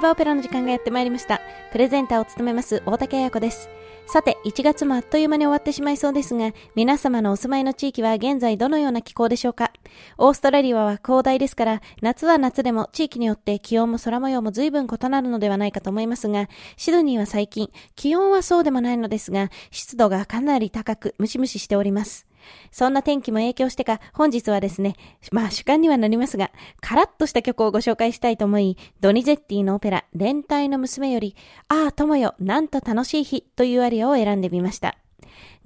バオペラの時間がやってまいりました。プレゼンターを務めます大竹彩子です。さて、1月もあっという間に終わってしまいそうですが、皆様のお住まいの地域は現在どのような気候でしょうかオーストラリアは広大ですから、夏は夏でも地域によって気温も空模様も随分異なるのではないかと思いますが、シドニーは最近、気温はそうでもないのですが、湿度がかなり高く、ムシムシしております。そんな天気も影響してか、本日はですね、まあ主観にはなりますが、カラッとした曲をご紹介したいと思い、ドニゼッティのオペラ、連帯の娘より、ああ、友よ、なんと楽しい日というアリアを選んでみました。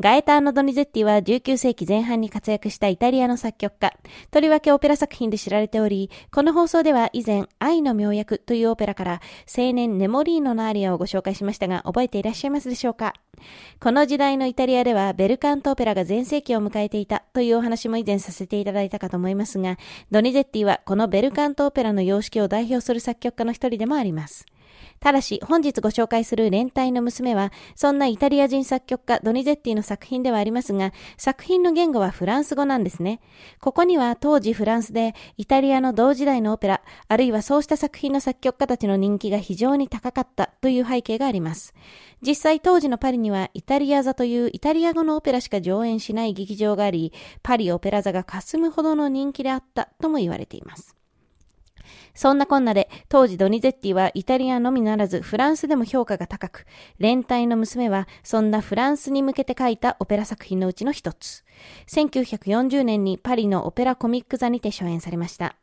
ガエターノ・ドニゼッティは19世紀前半に活躍したイタリアの作曲家。とりわけオペラ作品で知られており、この放送では以前、愛の妙薬というオペラから青年ネモリーノのアリアをご紹介しましたが、覚えていらっしゃいますでしょうか？この時代のイタリアではベルカントオペラが全盛期を迎えていたというお話も以前させていただいたかと思いますが、ドニゼッティはこのベルカントオペラの様式を代表する作曲家の一人でもあります。ただし、本日ご紹介する連帯の娘は、そんなイタリア人作曲家ドニゼッティの作品ではありますが、作品の言語はフランス語なんですね。ここには当時フランスでイタリアの同時代のオペラ、あるいはそうした作品の作曲家たちの人気が非常に高かったという背景があります。実際当時のパリにはイタリア座というイタリア語のオペラしか上演しない劇場があり、パリオペラ座が霞むほどの人気であったとも言われています。そんなこんなで、当時ドニゼッティはイタリアのみならずフランスでも評価が高く、連帯の娘はそんなフランスに向けて書いたオペラ作品のうちの一つ。1940年にパリのオペラコミック座にて初演されました。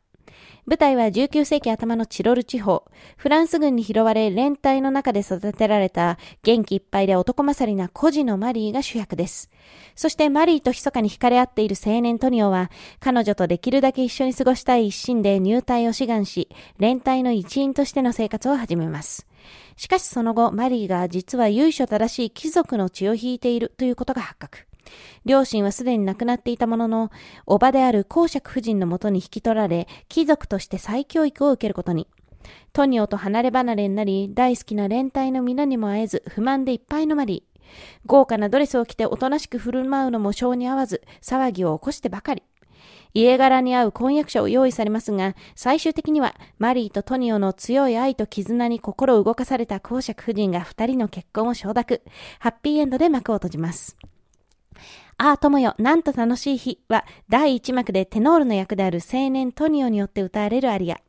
舞台は19世紀頭のチロル地方。フランス軍に拾われ、連隊の中で育てられた元気いっぱいで男勝りな孤児のマリーが主役です。そしてマリーと密かに惹かれ合っている青年トニオは、彼女とできるだけ一緒に過ごしたい一心で入隊を志願し、連隊の一員としての生活を始めます。しかしその後、マリーが実は由緒正しい貴族の血を引いているということが発覚。両親はすでに亡くなっていたものの、おばである公爵夫人のもとに引き取られ、貴族として再教育を受けることに。トニオと離れ離れになり、大好きな連隊の皆にも会えず、不満でいっぱいのマリー。豪華なドレスを着ておとなしく振る舞うのも性に合わず、騒ぎを起こしてばかり。家柄に合う婚約者を用意されますが、最終的にはマリーとトニオの強い愛と絆に心を動かされた公爵夫人が二人の結婚を承諾。ハッピーエンドで幕を閉じます。ああ、友よ、なんと楽しい日は、第1幕でテノールの役である青年トニオによって歌われるアリア。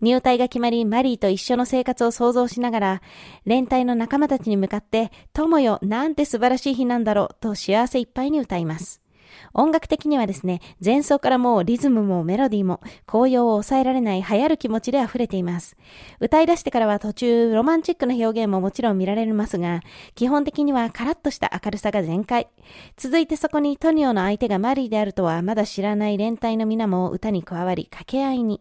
入隊が決まり、マリーと一緒の生活を想像しながら、連隊の仲間たちに向かって、友よ、なんて素晴らしい日なんだろう、と幸せいっぱいに歌います。音楽的にはですね、前奏からもうリズムもメロディーも紅葉を抑えられない流行る気持ちで溢れています。歌い出してからは途中ロマンチックな表現ももちろん見られますが、基本的にはカラッとした明るさが全開。続いてそこにトニオの相手がマリーであるとはまだ知らない連隊の皆も歌に加わり掛け合いに。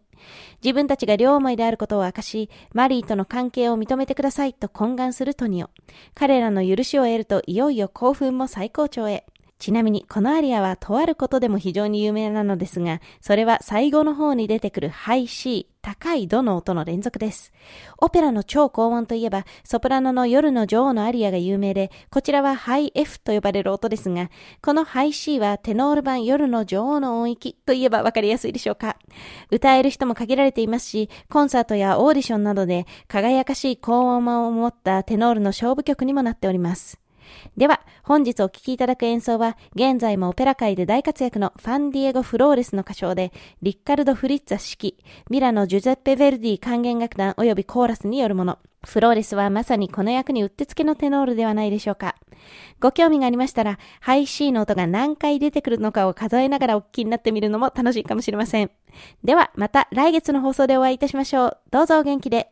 自分たちが両思いであることを明かし、マリーとの関係を認めてくださいと懇願するトニオ。彼らの許しを得るといよいよ興奮も最高潮へ。ちなみに、このアリアはとあることでも非常に有名なのですが、それは最後の方に出てくるハイ C、高いドの音の連続です。オペラの超高音といえば、ソプラノの夜の女王のアリアが有名で、こちらはハイ F と呼ばれる音ですが、このハイ C はテノール版夜の女王の音域といえばわかりやすいでしょうか。歌える人も限られていますし、コンサートやオーディションなどで輝かしい高音を持ったテノールの勝負曲にもなっております。では、本日お聴きいただく演奏は、現在もオペラ界で大活躍のファンディエゴ・フローレスの歌唱で、リッカルド・フリッツァ指揮、ミラノ・ジュゼッペ・ヴェルディ管弦楽団及びコーラスによるもの。フローレスはまさにこの役にうってつけのテノールではないでしょうか。ご興味がありましたら、ハイ C の音が何回出てくるのかを数えながらお聞きになってみるのも楽しいかもしれません。では、また来月の放送でお会いいたしましょう。どうぞお元気で。